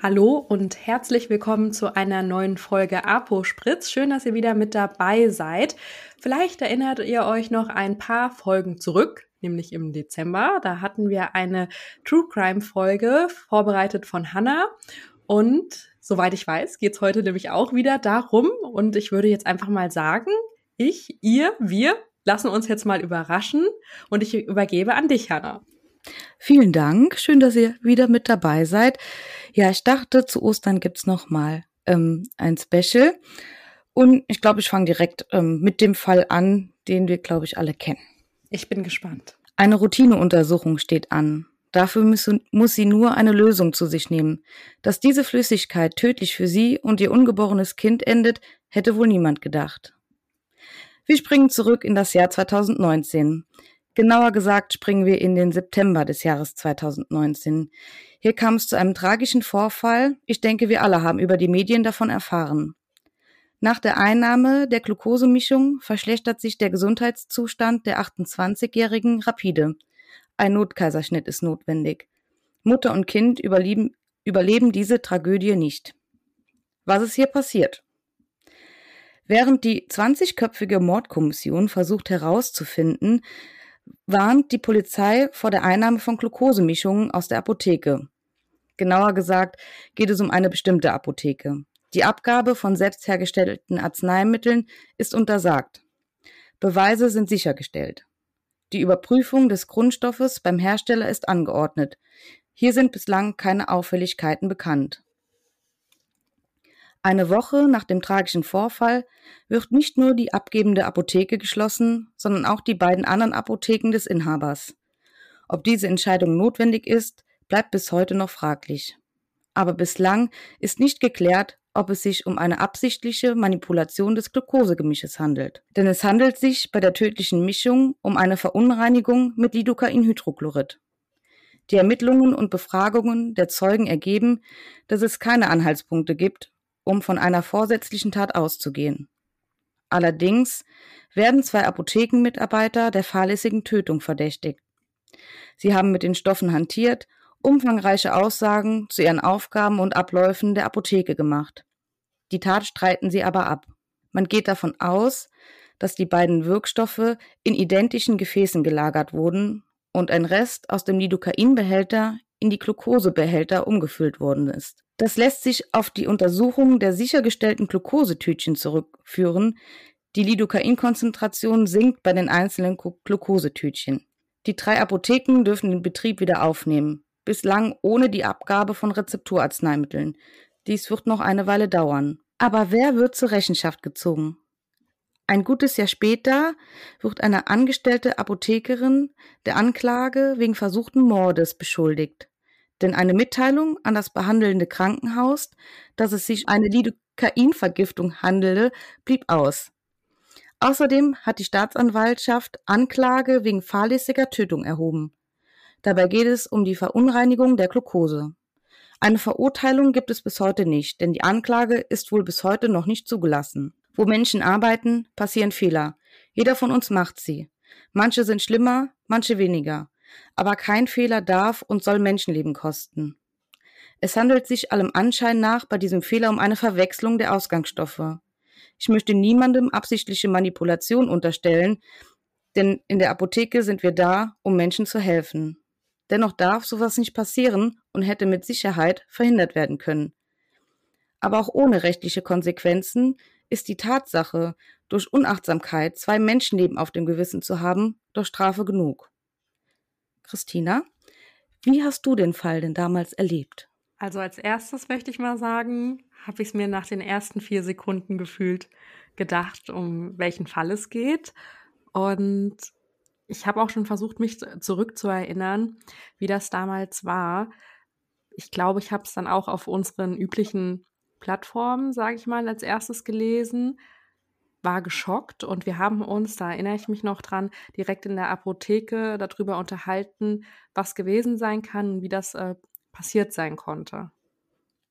Hallo und herzlich willkommen zu einer neuen Folge Apo Spritz. Schön, dass ihr wieder mit dabei seid. Vielleicht erinnert ihr euch noch ein paar Folgen zurück, nämlich im Dezember. Da hatten wir eine True Crime Folge vorbereitet von Hannah und soweit ich weiß, geht's heute nämlich auch wieder darum und ich würde jetzt einfach mal sagen, ich, ihr, wir lassen uns jetzt mal überraschen und ich übergebe an dich, Hannah. Vielen Dank. Schön, dass ihr wieder mit dabei seid. Ja, ich dachte, zu Ostern gibt's noch mal ähm, ein Special. Und ich glaube, ich fange direkt ähm, mit dem Fall an, den wir, glaube ich, alle kennen. Ich bin gespannt. Eine Routineuntersuchung steht an. Dafür muss, muss sie nur eine Lösung zu sich nehmen. Dass diese Flüssigkeit tödlich für sie und ihr ungeborenes Kind endet, hätte wohl niemand gedacht. Wir springen zurück in das Jahr 2019. Genauer gesagt springen wir in den September des Jahres 2019. Hier kam es zu einem tragischen Vorfall. Ich denke, wir alle haben über die Medien davon erfahren. Nach der Einnahme der Glukosemischung verschlechtert sich der Gesundheitszustand der 28-Jährigen rapide. Ein Notkaiserschnitt ist notwendig. Mutter und Kind überleben, überleben diese Tragödie nicht. Was ist hier passiert? Während die 20-köpfige Mordkommission versucht herauszufinden, warnt die Polizei vor der Einnahme von Glukosemischungen aus der Apotheke. Genauer gesagt geht es um eine bestimmte Apotheke. Die Abgabe von selbst hergestellten Arzneimitteln ist untersagt. Beweise sind sichergestellt. Die Überprüfung des Grundstoffes beim Hersteller ist angeordnet. Hier sind bislang keine Auffälligkeiten bekannt. Eine Woche nach dem tragischen Vorfall wird nicht nur die abgebende Apotheke geschlossen, sondern auch die beiden anderen Apotheken des Inhabers. Ob diese Entscheidung notwendig ist, bleibt bis heute noch fraglich. Aber bislang ist nicht geklärt, ob es sich um eine absichtliche Manipulation des Glukosegemisches handelt. Denn es handelt sich bei der tödlichen Mischung um eine Verunreinigung mit Lidocainhydrochlorid. Die Ermittlungen und Befragungen der Zeugen ergeben, dass es keine Anhaltspunkte gibt, um von einer vorsätzlichen Tat auszugehen. Allerdings werden zwei Apothekenmitarbeiter der fahrlässigen Tötung verdächtigt. Sie haben mit den Stoffen hantiert, umfangreiche Aussagen zu ihren Aufgaben und Abläufen der Apotheke gemacht. Die Tat streiten sie aber ab. Man geht davon aus, dass die beiden Wirkstoffe in identischen Gefäßen gelagert wurden und ein Rest aus dem Lidocainbehälter in die Glukosebehälter umgefüllt worden ist. Das lässt sich auf die Untersuchung der sichergestellten Glukosetütchen zurückführen. Die Lidocain-Konzentration sinkt bei den einzelnen Glukosetütchen. Die drei Apotheken dürfen den Betrieb wieder aufnehmen, bislang ohne die Abgabe von Rezepturarzneimitteln. Dies wird noch eine Weile dauern. Aber wer wird zur Rechenschaft gezogen? Ein gutes Jahr später wird eine angestellte Apothekerin der Anklage wegen versuchten Mordes beschuldigt denn eine Mitteilung an das behandelnde Krankenhaus, dass es sich eine Lidocainvergiftung handele, blieb aus. Außerdem hat die Staatsanwaltschaft Anklage wegen fahrlässiger Tötung erhoben. Dabei geht es um die Verunreinigung der Glucose. Eine Verurteilung gibt es bis heute nicht, denn die Anklage ist wohl bis heute noch nicht zugelassen. Wo Menschen arbeiten, passieren Fehler. Jeder von uns macht sie. Manche sind schlimmer, manche weniger. Aber kein Fehler darf und soll Menschenleben kosten. Es handelt sich allem Anschein nach bei diesem Fehler um eine Verwechslung der Ausgangsstoffe. Ich möchte niemandem absichtliche Manipulation unterstellen, denn in der Apotheke sind wir da, um Menschen zu helfen. Dennoch darf sowas nicht passieren und hätte mit Sicherheit verhindert werden können. Aber auch ohne rechtliche Konsequenzen ist die Tatsache, durch Unachtsamkeit zwei Menschenleben auf dem Gewissen zu haben, doch Strafe genug. Christina, wie hast du den Fall denn damals erlebt? Also als erstes möchte ich mal sagen, habe ich es mir nach den ersten vier Sekunden gefühlt gedacht, um welchen Fall es geht. Und ich habe auch schon versucht, mich zurückzuerinnern, wie das damals war. Ich glaube, ich habe es dann auch auf unseren üblichen Plattformen, sage ich mal, als erstes gelesen war geschockt und wir haben uns, da erinnere ich mich noch dran, direkt in der Apotheke darüber unterhalten, was gewesen sein kann und wie das äh, passiert sein konnte.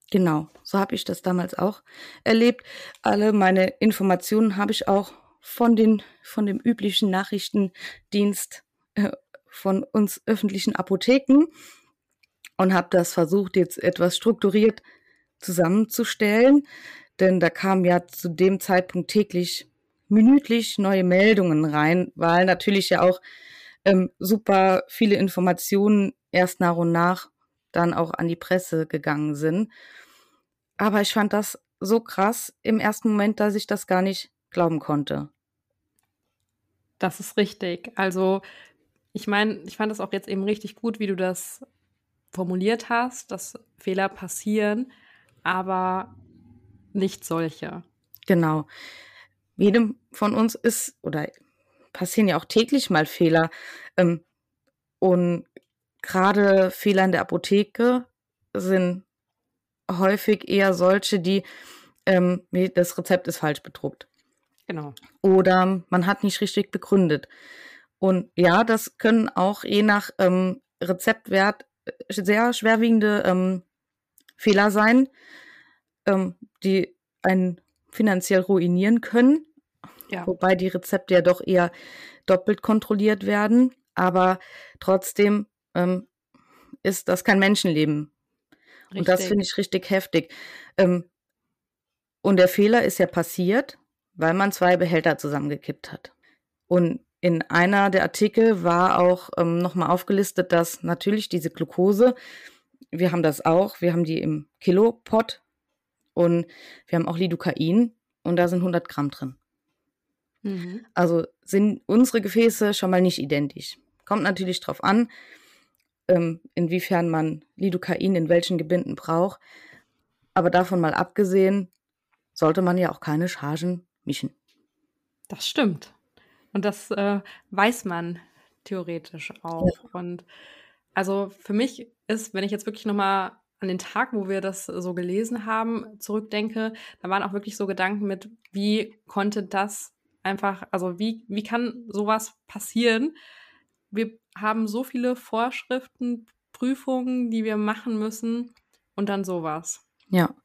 Genau, so habe ich das damals auch erlebt. Alle meine Informationen habe ich auch von den von dem üblichen Nachrichtendienst äh, von uns öffentlichen Apotheken. und habe das versucht, jetzt etwas strukturiert zusammenzustellen. Denn da kamen ja zu dem Zeitpunkt täglich minütlich neue Meldungen rein, weil natürlich ja auch ähm, super viele Informationen erst nach und nach dann auch an die Presse gegangen sind. Aber ich fand das so krass im ersten Moment, dass ich das gar nicht glauben konnte. Das ist richtig. Also, ich meine, ich fand es auch jetzt eben richtig gut, wie du das formuliert hast, dass Fehler passieren, aber nicht solche. Genau. Jedem von uns ist oder passieren ja auch täglich mal Fehler. Ähm, und gerade Fehler in der Apotheke sind häufig eher solche, die ähm, das Rezept ist falsch bedruckt. Genau. Oder man hat nicht richtig begründet. Und ja, das können auch je nach ähm, Rezeptwert äh, sehr schwerwiegende ähm, Fehler sein, ähm, die einen finanziell ruinieren können. Ja. Wobei die Rezepte ja doch eher doppelt kontrolliert werden. Aber trotzdem ähm, ist das kein Menschenleben. Richtig. Und das finde ich richtig heftig. Ähm, und der Fehler ist ja passiert, weil man zwei Behälter zusammengekippt hat. Und in einer der Artikel war auch ähm, nochmal aufgelistet, dass natürlich diese Glucose, wir haben das auch, wir haben die im Kilopot und wir haben auch Lidocain und da sind 100 Gramm drin. Mhm. Also sind unsere Gefäße schon mal nicht identisch. Kommt natürlich drauf an, ähm, inwiefern man Lidocain in welchen Gebinden braucht. Aber davon mal abgesehen, sollte man ja auch keine Chargen mischen. Das stimmt. Und das äh, weiß man theoretisch auch. Ja. Und also für mich ist, wenn ich jetzt wirklich nochmal an den Tag, wo wir das so gelesen haben, zurückdenke, da waren auch wirklich so Gedanken mit, wie konnte das einfach, also wie, wie kann sowas passieren? Wir haben so viele Vorschriften, Prüfungen, die wir machen müssen und dann sowas. Ja.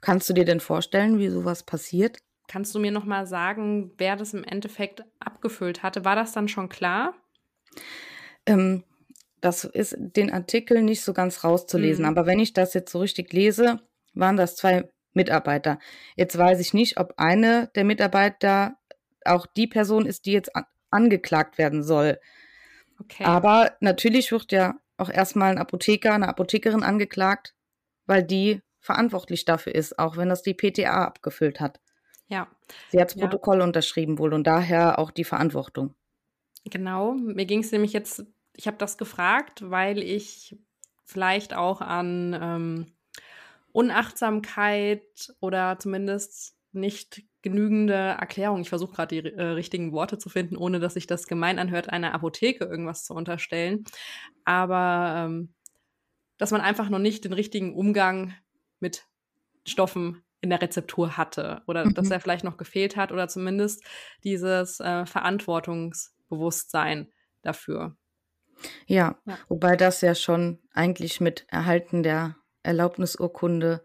Kannst du dir denn vorstellen, wie sowas passiert? Kannst du mir noch mal sagen, wer das im Endeffekt abgefüllt hatte? War das dann schon klar? Ähm, das ist den Artikel nicht so ganz rauszulesen, mhm. aber wenn ich das jetzt so richtig lese, waren das zwei Mitarbeiter. Jetzt weiß ich nicht, ob eine der Mitarbeiter auch die Person ist, die jetzt an angeklagt werden soll. Okay. Aber natürlich wird ja auch erstmal ein Apotheker, eine Apothekerin angeklagt, weil die verantwortlich dafür ist, auch wenn das die PTA abgefüllt hat. Ja. Sie hat das Protokoll ja. unterschrieben wohl und daher auch die Verantwortung. Genau. Mir ging es nämlich jetzt, ich habe das gefragt, weil ich vielleicht auch an ähm, Unachtsamkeit oder zumindest nicht genügende Erklärung. Ich versuche gerade die äh, richtigen Worte zu finden, ohne dass sich das gemein anhört, einer Apotheke irgendwas zu unterstellen. Aber ähm, dass man einfach noch nicht den richtigen Umgang mit Stoffen in der Rezeptur hatte oder mhm. dass er vielleicht noch gefehlt hat oder zumindest dieses äh, Verantwortungsbewusstsein dafür. Ja, ja, wobei das ja schon eigentlich mit Erhalten der Erlaubnisurkunde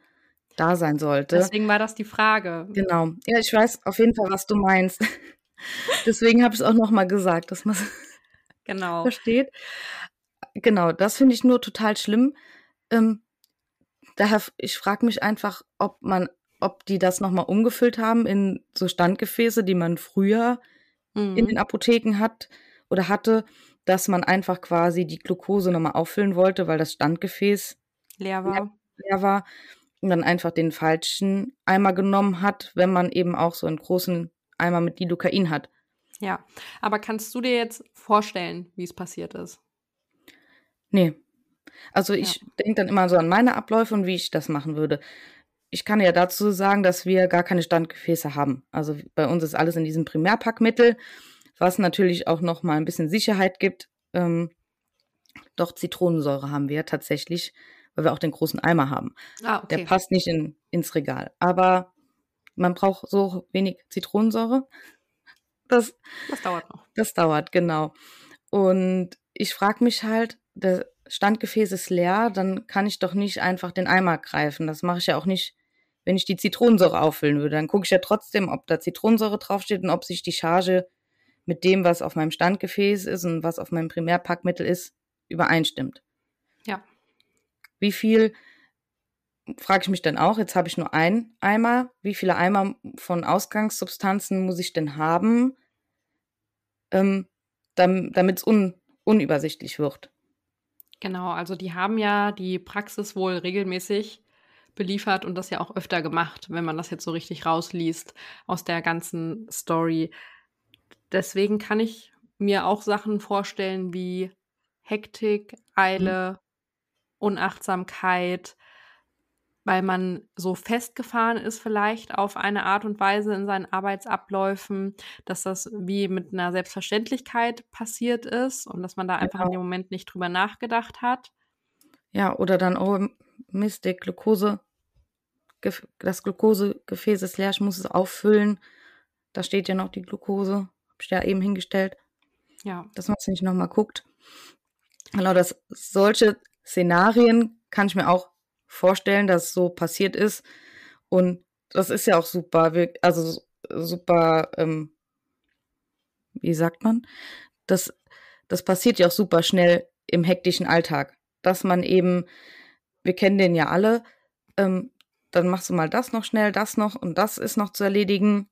da sein sollte. Deswegen war das die Frage. Genau. Ja, ich weiß auf jeden Fall, was du meinst. Deswegen habe ich es auch nochmal gesagt, dass man genau. versteht. Genau, das finde ich nur total schlimm. Ähm, daher, ich frage mich einfach, ob man, ob die das nochmal umgefüllt haben in so Standgefäße, die man früher mhm. in den Apotheken hat oder hatte, dass man einfach quasi die Glucose nochmal auffüllen wollte, weil das Standgefäß leer war. Leer, war und dann einfach den falschen Eimer genommen hat, wenn man eben auch so einen großen Eimer mit Lidocain hat. Ja, aber kannst du dir jetzt vorstellen, wie es passiert ist? Nee. Also ich ja. denke dann immer so an meine Abläufe und wie ich das machen würde. Ich kann ja dazu sagen, dass wir gar keine Standgefäße haben. Also bei uns ist alles in diesem Primärpackmittel, was natürlich auch noch mal ein bisschen Sicherheit gibt. Ähm, doch Zitronensäure haben wir tatsächlich weil wir auch den großen Eimer haben. Ah, okay. Der passt nicht in, ins Regal. Aber man braucht so wenig Zitronensäure. Das, das dauert noch. Das dauert, genau. Und ich frage mich halt, der Standgefäß ist leer, dann kann ich doch nicht einfach den Eimer greifen. Das mache ich ja auch nicht, wenn ich die Zitronensäure auffüllen würde. Dann gucke ich ja trotzdem, ob da Zitronensäure draufsteht und ob sich die Charge mit dem, was auf meinem Standgefäß ist und was auf meinem Primärpackmittel ist, übereinstimmt. Ja. wie viel, frage ich mich dann auch, jetzt habe ich nur einen Eimer, wie viele Eimer von Ausgangssubstanzen muss ich denn haben, ähm, damit es un, unübersichtlich wird. Genau, also die haben ja die Praxis wohl regelmäßig beliefert und das ja auch öfter gemacht, wenn man das jetzt so richtig rausliest aus der ganzen Story. Deswegen kann ich mir auch Sachen vorstellen wie Hektik, Eile, mhm. Unachtsamkeit, weil man so festgefahren ist vielleicht auf eine Art und Weise in seinen Arbeitsabläufen, dass das wie mit einer Selbstverständlichkeit passiert ist und dass man da einfach genau. in dem Moment nicht drüber nachgedacht hat. Ja, oder dann, oh Mist, der Glucose, das Glukosegefäß ist leer, ich muss es auffüllen. Da steht ja noch die Glukose, hab ich ja eben hingestellt. Ja. Dass man es nicht nochmal guckt. Genau, dass solche Szenarien kann ich mir auch vorstellen, dass so passiert ist. Und das ist ja auch super, also super, ähm, wie sagt man? Das, das passiert ja auch super schnell im hektischen Alltag. Dass man eben, wir kennen den ja alle, ähm, dann machst du mal das noch schnell, das noch und das ist noch zu erledigen.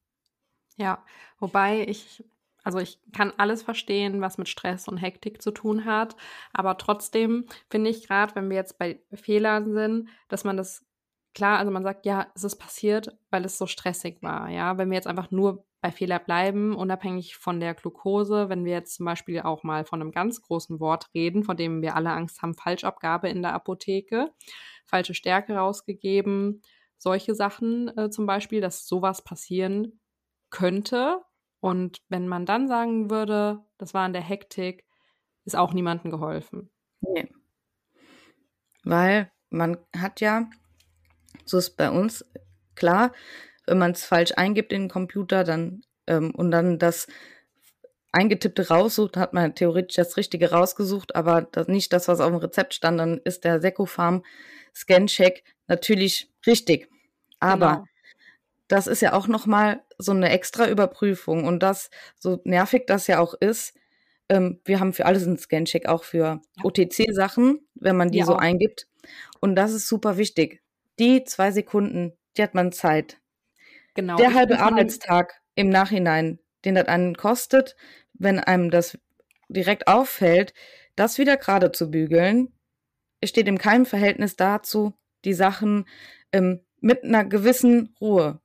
Ja, wobei ich also ich kann alles verstehen, was mit Stress und Hektik zu tun hat, aber trotzdem finde ich gerade, wenn wir jetzt bei Fehlern sind, dass man das klar, also man sagt, ja, es ist passiert, weil es so stressig war, ja. Wenn wir jetzt einfach nur bei Fehler bleiben, unabhängig von der Glucose, wenn wir jetzt zum Beispiel auch mal von einem ganz großen Wort reden, von dem wir alle Angst haben, Falschabgabe in der Apotheke, falsche Stärke rausgegeben, solche Sachen äh, zum Beispiel, dass sowas passieren könnte, und wenn man dann sagen würde, das war in der Hektik, ist auch niemandem geholfen. Nee. Weil man hat ja, so ist bei uns klar, wenn man es falsch eingibt in den Computer, dann ähm, und dann das eingetippte raussucht, hat man theoretisch das Richtige rausgesucht, aber das, nicht das, was auf dem Rezept stand, dann ist der Secofarm Scan-Check natürlich richtig. Aber genau das ist ja auch nochmal so eine extra Überprüfung. Und das, so nervig das ja auch ist, ähm, wir haben für alles einen Scancheck, auch für OTC-Sachen, wenn man die ja, so eingibt. Und das ist super wichtig. Die zwei Sekunden, die hat man Zeit. Genau. Der halbe Arbeitstag im Nachhinein, den das einen kostet, wenn einem das direkt auffällt, das wieder gerade zu bügeln, steht in keinem Verhältnis dazu, die Sachen ähm, mit einer gewissen Ruhe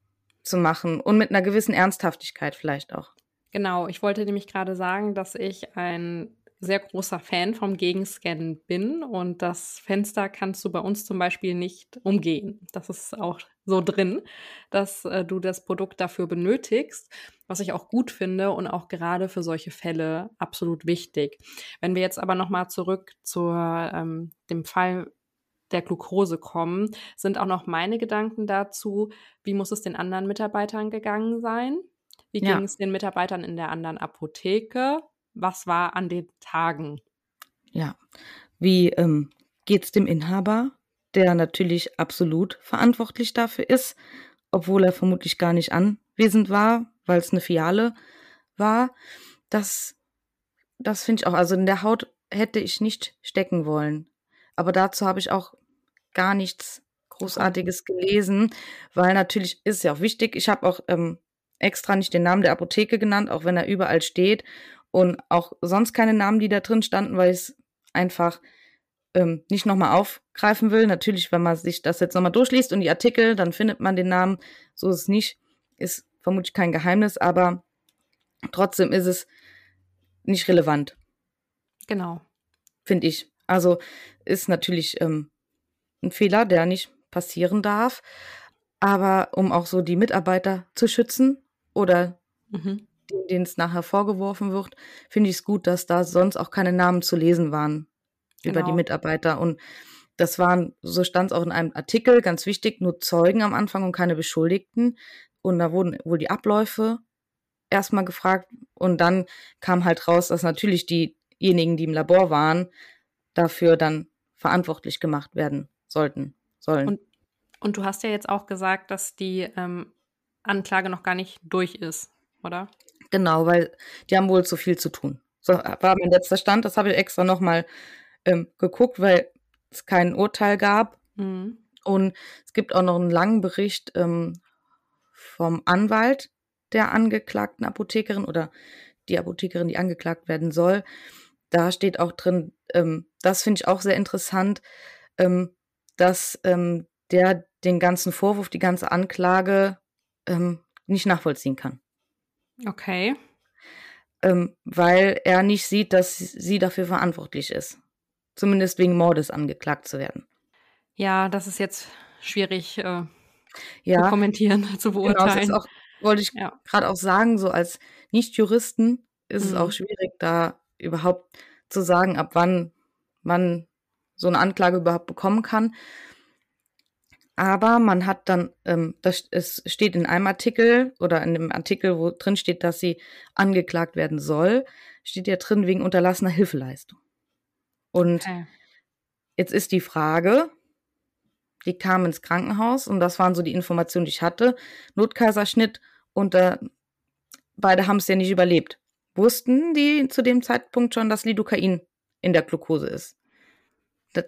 zu machen und mit einer gewissen Ernsthaftigkeit vielleicht auch. Genau, ich wollte nämlich gerade sagen, dass ich ein sehr großer Fan vom Gegenscannen bin und das Fenster kannst du bei uns zum Beispiel nicht umgehen. Das ist auch so drin, dass äh, du das Produkt dafür benötigst, was ich auch gut finde und auch gerade für solche Fälle absolut wichtig. Wenn wir jetzt aber nochmal zurück zu ähm, dem Fall der Glucose kommen, sind auch noch meine Gedanken dazu, wie muss es den anderen Mitarbeitern gegangen sein? Wie ja. ging es den Mitarbeitern in der anderen Apotheke? Was war an den Tagen? Ja, wie ähm, geht es dem Inhaber, der natürlich absolut verantwortlich dafür ist, obwohl er vermutlich gar nicht anwesend war, weil es eine Fiale war? Das, das finde ich auch, also in der Haut hätte ich nicht stecken wollen. Aber dazu habe ich auch gar nichts Großartiges gelesen, weil natürlich ist es ja auch wichtig. Ich habe auch ähm, extra nicht den Namen der Apotheke genannt, auch wenn er überall steht. Und auch sonst keine Namen, die da drin standen, weil ich es einfach ähm, nicht nochmal aufgreifen will. Natürlich, wenn man sich das jetzt nochmal durchliest und die Artikel, dann findet man den Namen. So ist es nicht. Ist vermutlich kein Geheimnis, aber trotzdem ist es nicht relevant. Genau. Finde ich. Also ist natürlich ähm, ein Fehler, der nicht passieren darf. Aber um auch so die Mitarbeiter zu schützen oder mhm. denen es nachher vorgeworfen wird, finde ich es gut, dass da sonst auch keine Namen zu lesen waren genau. über die genau. Mitarbeiter. Und das waren, so stand es auch in einem Artikel, ganz wichtig, nur Zeugen am Anfang und keine Beschuldigten. Und da wurden wohl die Abläufe erstmal gefragt und dann kam halt raus, dass natürlich diejenigen, die im Labor waren, dafür dann verantwortlich gemacht werden sollten, sollen. Und, und du hast ja jetzt auch gesagt, dass die ähm, Anklage noch gar nicht durch ist, oder? Genau, weil die haben wohl zu viel zu tun. So war mein letzter Stand, das habe ich extra nochmal ähm, geguckt, weil es kein Urteil gab. Mhm. Und es gibt auch noch einen langen Bericht ähm, vom Anwalt der angeklagten Apothekerin oder die Apothekerin, die angeklagt werden soll. Da steht auch drin, ähm, das finde ich auch sehr interessant, ähm, dass ähm, der den ganzen Vorwurf, die ganze Anklage ähm, nicht nachvollziehen kann. Okay. Ähm, weil er nicht sieht, dass sie dafür verantwortlich ist. Zumindest wegen Mordes angeklagt zu werden. Ja, das ist jetzt schwierig äh, Ja, zu kommentieren, zu genau, beurteilen. auch, wollte ich Ja. gerade auch sagen, so als Nicht-Juristen ist es Mhm. auch schwierig, da überhaupt zu sagen, ab wann man so eine Anklage überhaupt bekommen kann. Aber man hat dann, ähm, das, es steht in einem Artikel oder in dem Artikel, wo drin steht, dass sie angeklagt werden soll, steht ja drin wegen unterlassener Hilfeleistung. Und Okay. jetzt ist die Frage, die kam ins Krankenhaus und das waren so die Informationen, die ich hatte. Notkaiserschnitt und äh, beide haben es ja nicht überlebt. Wussten die zu dem Zeitpunkt schon, dass Lidocain in der Glucose ist?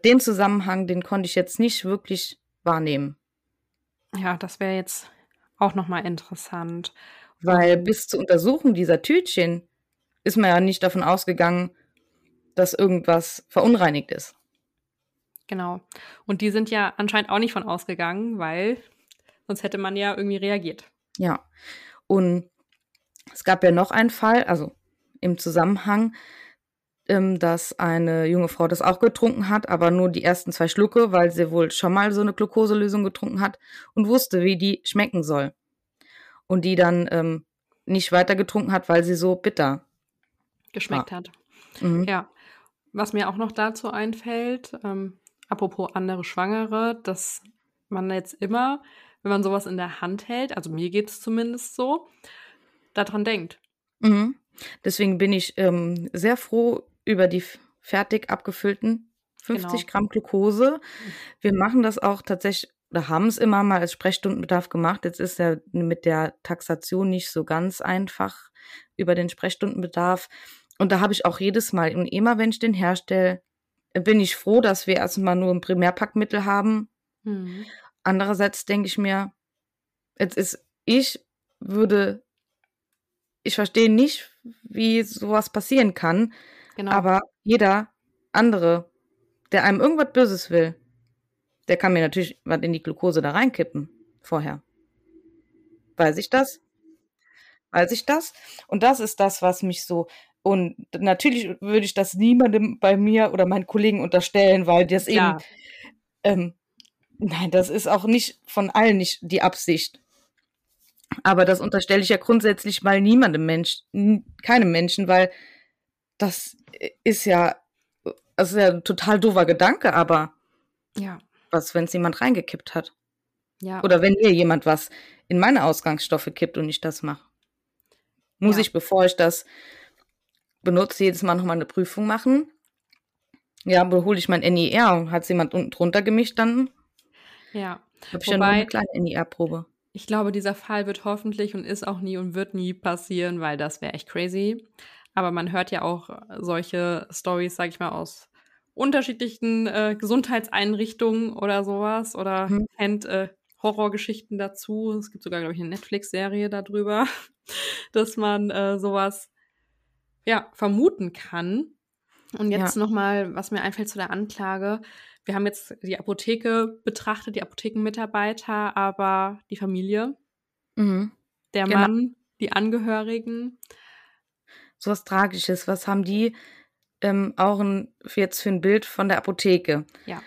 Den Zusammenhang, den konnte ich jetzt nicht wirklich wahrnehmen, Ja, das wäre jetzt auch nochmal interessant. weil bis zur Untersuchung dieser Tütchen ist man ja nicht davon ausgegangen, dass irgendwas verunreinigt ist. genau. Und die sind ja anscheinend auch nicht von ausgegangen, weil sonst hätte man ja irgendwie reagiert. Ja. Und es gab ja noch einen Fall, also im Zusammenhang, ähm, dass eine junge Frau das auch getrunken hat, aber nur die ersten zwei Schlucke, weil sie wohl schon mal so eine Glukoselösung getrunken hat und wusste, wie die schmecken soll. Und die dann ähm, nicht weiter getrunken hat, weil sie so bitter geschmeckt hat. Mhm. Ja. Was mir auch noch dazu einfällt, ähm, apropos andere Schwangere, dass man jetzt immer, wenn man sowas in der Hand hält, also mir geht es zumindest so, daran denkt. Mhm. Deswegen bin ich ähm, sehr froh über die fertig abgefüllten 50 Genau. Gramm Glucose. Wir machen das auch tatsächlich, oder haben es immer mal als Sprechstundenbedarf gemacht. Jetzt ist ja mit der Taxation nicht so ganz einfach über den Sprechstundenbedarf. Und da habe ich auch jedes Mal, und immer wenn ich den herstelle, bin ich froh, dass wir erstmal nur ein Primärpackmittel haben. Mhm. Andererseits denke ich mir, jetzt ist, ich würde, ich verstehe nicht, wie sowas passieren kann, Genau. aber jeder andere, der einem irgendwas Böses will, der kann mir natürlich was in die Glucose da reinkippen vorher. Weiß ich das? Weiß ich das? Und das ist das, was mich so. Und natürlich würde ich das niemandem bei mir oder meinen Kollegen unterstellen, weil das eben Klar. ähm, nein, das ist auch nicht von allen nicht die Absicht. Aber das unterstelle ich ja grundsätzlich mal niemandem Mensch, keinem Menschen, weil das ist ja, das ist ja ein total doofer Gedanke, aber Ja. was, wenn es jemand reingekippt hat? Ja. Oder wenn mir jemand was in meine Ausgangsstoffe kippt und ich das mache? Muss Ja. ich, bevor ich das benutze, jedes Mal nochmal eine Prüfung machen? Ja, hole ich mein NIR und hat jemand unten drunter gemischt, dann ja. habe ich ja nur eine kleine NIR-Probe. Ich glaube, dieser Fall wird hoffentlich und ist auch nie und wird nie passieren, weil das wäre echt crazy. Aber man hört ja auch solche Stories, sag ich mal, aus unterschiedlichen äh, Gesundheitseinrichtungen oder sowas oder Mhm. kennt äh, Horrorgeschichten dazu. Es gibt sogar, glaube ich, eine Netflix-Serie darüber, dass man äh, sowas ja vermuten kann. Und Ja. jetzt noch mal, was mir einfällt zu der Anklage. Wir haben jetzt die Apotheke betrachtet, die Apothekenmitarbeiter, aber die Familie, Mhm. der Genau. Mann, die Angehörigen. So was Tragisches. Was haben die ähm, auch ein, jetzt für ein Bild von der Apotheke? Ja.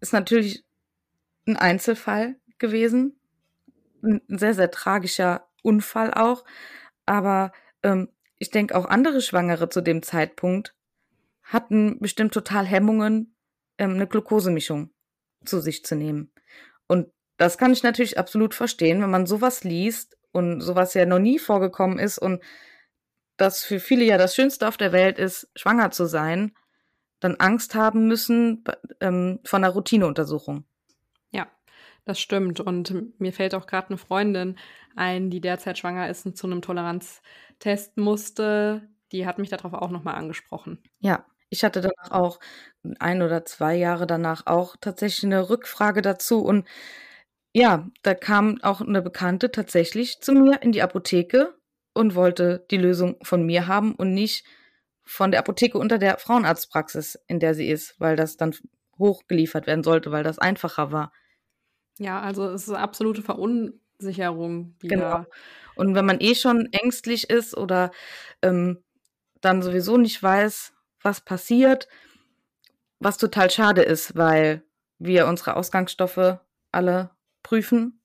Ist natürlich ein Einzelfall gewesen. Ein sehr, sehr tragischer Unfall auch. Aber ähm, ich denke, auch andere Schwangere zu dem Zeitpunkt hatten bestimmt total Hemmungen, ähm, eine Glukosemischung zu sich zu nehmen. Und das kann ich natürlich absolut verstehen, wenn man sowas liest und sowas ja noch nie vorgekommen ist und das für viele ja das Schönste auf der Welt ist, schwanger zu sein, dann Angst haben müssen ähm, von einer Routineuntersuchung. Ja, das stimmt. Und mir fällt auch gerade eine Freundin ein, die derzeit schwanger ist und zu einem Toleranztest musste. Die hat mich darauf auch nochmal angesprochen. Ja, Ich hatte danach auch ein oder zwei Jahre danach auch tatsächlich eine Rückfrage dazu und ja, da kam auch eine Bekannte tatsächlich zu mir in die Apotheke und wollte die Lösung von mir haben und nicht von der Apotheke unter der Frauenarztpraxis, in der sie ist, weil das dann hochgeliefert werden sollte, weil das einfacher war. Ja, also es ist eine absolute Verunsicherung. Genau. Und wenn man eh schon ängstlich ist oder ähm, dann sowieso nicht weiß, was passiert, was total schade ist, weil wir unsere Ausgangsstoffe alle prüfen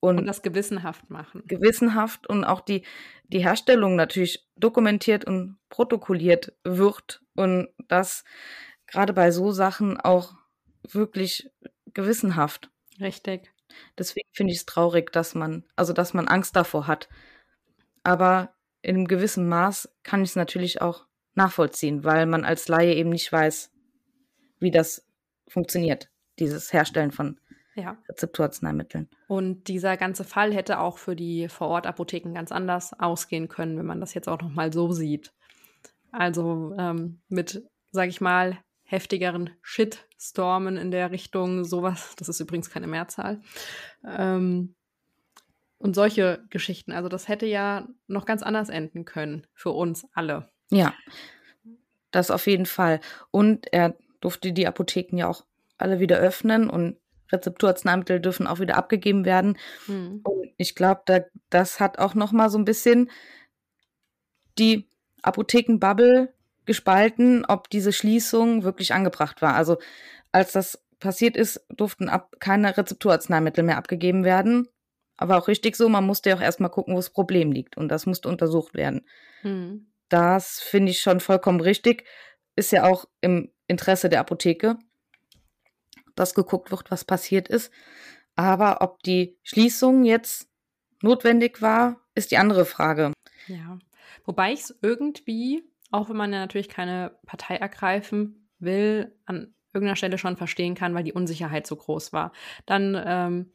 und, und, das gewissenhaft machen. Gewissenhaft und auch die, die Herstellung natürlich dokumentiert und protokolliert wird und das gerade bei so Sachen auch wirklich gewissenhaft. Richtig. Deswegen finde ich es traurig, dass man, also dass man Angst davor hat. Aber in einem gewissen Maß kann ich es natürlich auch nachvollziehen, weil man als Laie eben nicht weiß, wie das funktioniert, dieses Herstellen von ja. Rezepturarzneimitteln. Und dieser ganze Fall hätte auch für die Vorortapotheken ganz anders ausgehen können, wenn man das jetzt auch noch mal so sieht. Also ähm, mit, sag ich mal, heftigeren Shitstormen in der Richtung, sowas, das ist übrigens keine Mehrzahl. Ähm, und solche Geschichten. Also das hätte ja noch ganz anders enden können für uns alle. Ja, das auf jeden Fall. Und er durfte die Apotheken ja auch alle wieder öffnen und Rezepturarzneimittel dürfen auch wieder abgegeben werden. Mhm. Und ich glaube, da, das hat auch noch mal so ein bisschen die Apothekenbubble gespalten, ob diese Schließung wirklich angebracht war. Also als das passiert ist, durften ab, keine Rezepturarzneimittel mehr abgegeben werden. Aber auch richtig so, man musste ja auch erstmal gucken, wo das Problem liegt. Und das musste untersucht werden. Mhm. Das finde ich schon vollkommen richtig. Ist ja auch im Interesse der Apotheke, dass geguckt wird, was passiert ist. Aber ob die Schließung jetzt notwendig war, ist die andere Frage. Ja, wobei ich es irgendwie auch wenn man ja natürlich keine Partei ergreifen will, an irgendeiner Stelle schon verstehen kann, weil die Unsicherheit so groß war. Dann, ähm,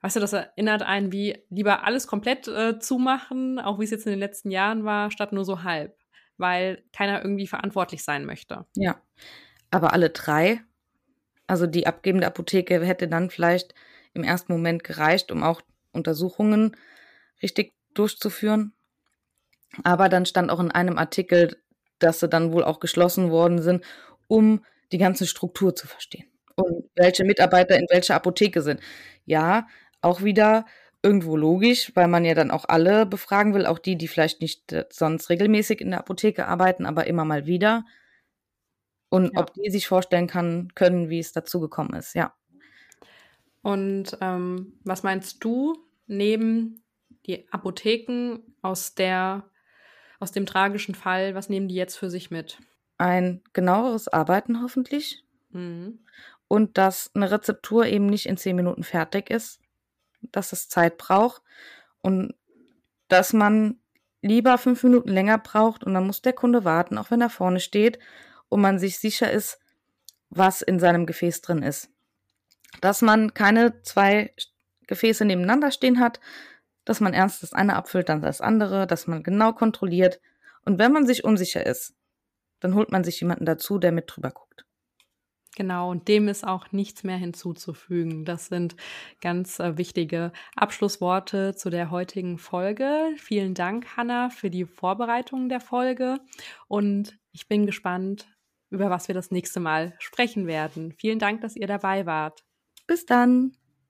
weißt du, das erinnert einen wie lieber alles komplett äh, zumachen, auch wie es jetzt in den letzten Jahren war, statt nur so halb, weil keiner irgendwie verantwortlich sein möchte. Ja, aber alle drei, also die abgebende Apotheke hätte dann vielleicht im ersten Moment gereicht, um auch Untersuchungen richtig durchzuführen. Aber dann stand auch in einem Artikel, dass sie dann wohl auch geschlossen worden sind, um die ganze Struktur zu verstehen und welche Mitarbeiter in welcher Apotheke sind. Ja, auch wieder irgendwo logisch, weil man ja dann auch alle befragen will, auch die, die vielleicht nicht äh, sonst regelmäßig in der Apotheke arbeiten, aber immer mal wieder. Und ja. ob die sich vorstellen kann, können, wie es dazu gekommen ist, ja. Und ähm, was meinst du, neben die Apotheken aus der aus dem tragischen Fall, was nehmen die jetzt für sich mit? Ein genaueres Arbeiten hoffentlich. Mhm. Und dass eine Rezeptur eben nicht in zehn Minuten fertig ist, dass es Zeit braucht und dass man lieber fünf Minuten länger braucht und dann muss der Kunde warten, auch wenn er vorne steht und man sich sicher ist, was in seinem Gefäß drin ist. Dass man keine zwei Gefäße nebeneinander stehen hat, dass man erst das eine abfüllt, dann das andere, dass man genau kontrolliert. Und wenn man sich unsicher ist, dann holt man sich jemanden dazu, der mit drüber guckt. Genau, und dem ist auch nichts mehr hinzuzufügen. Das sind ganz äh, wichtige Abschlussworte zu der heutigen Folge. Vielen Dank, Hanna, für die Vorbereitung der Folge. Und ich bin gespannt, über was wir das nächste Mal sprechen werden. Vielen Dank, dass ihr dabei wart. Bis dann.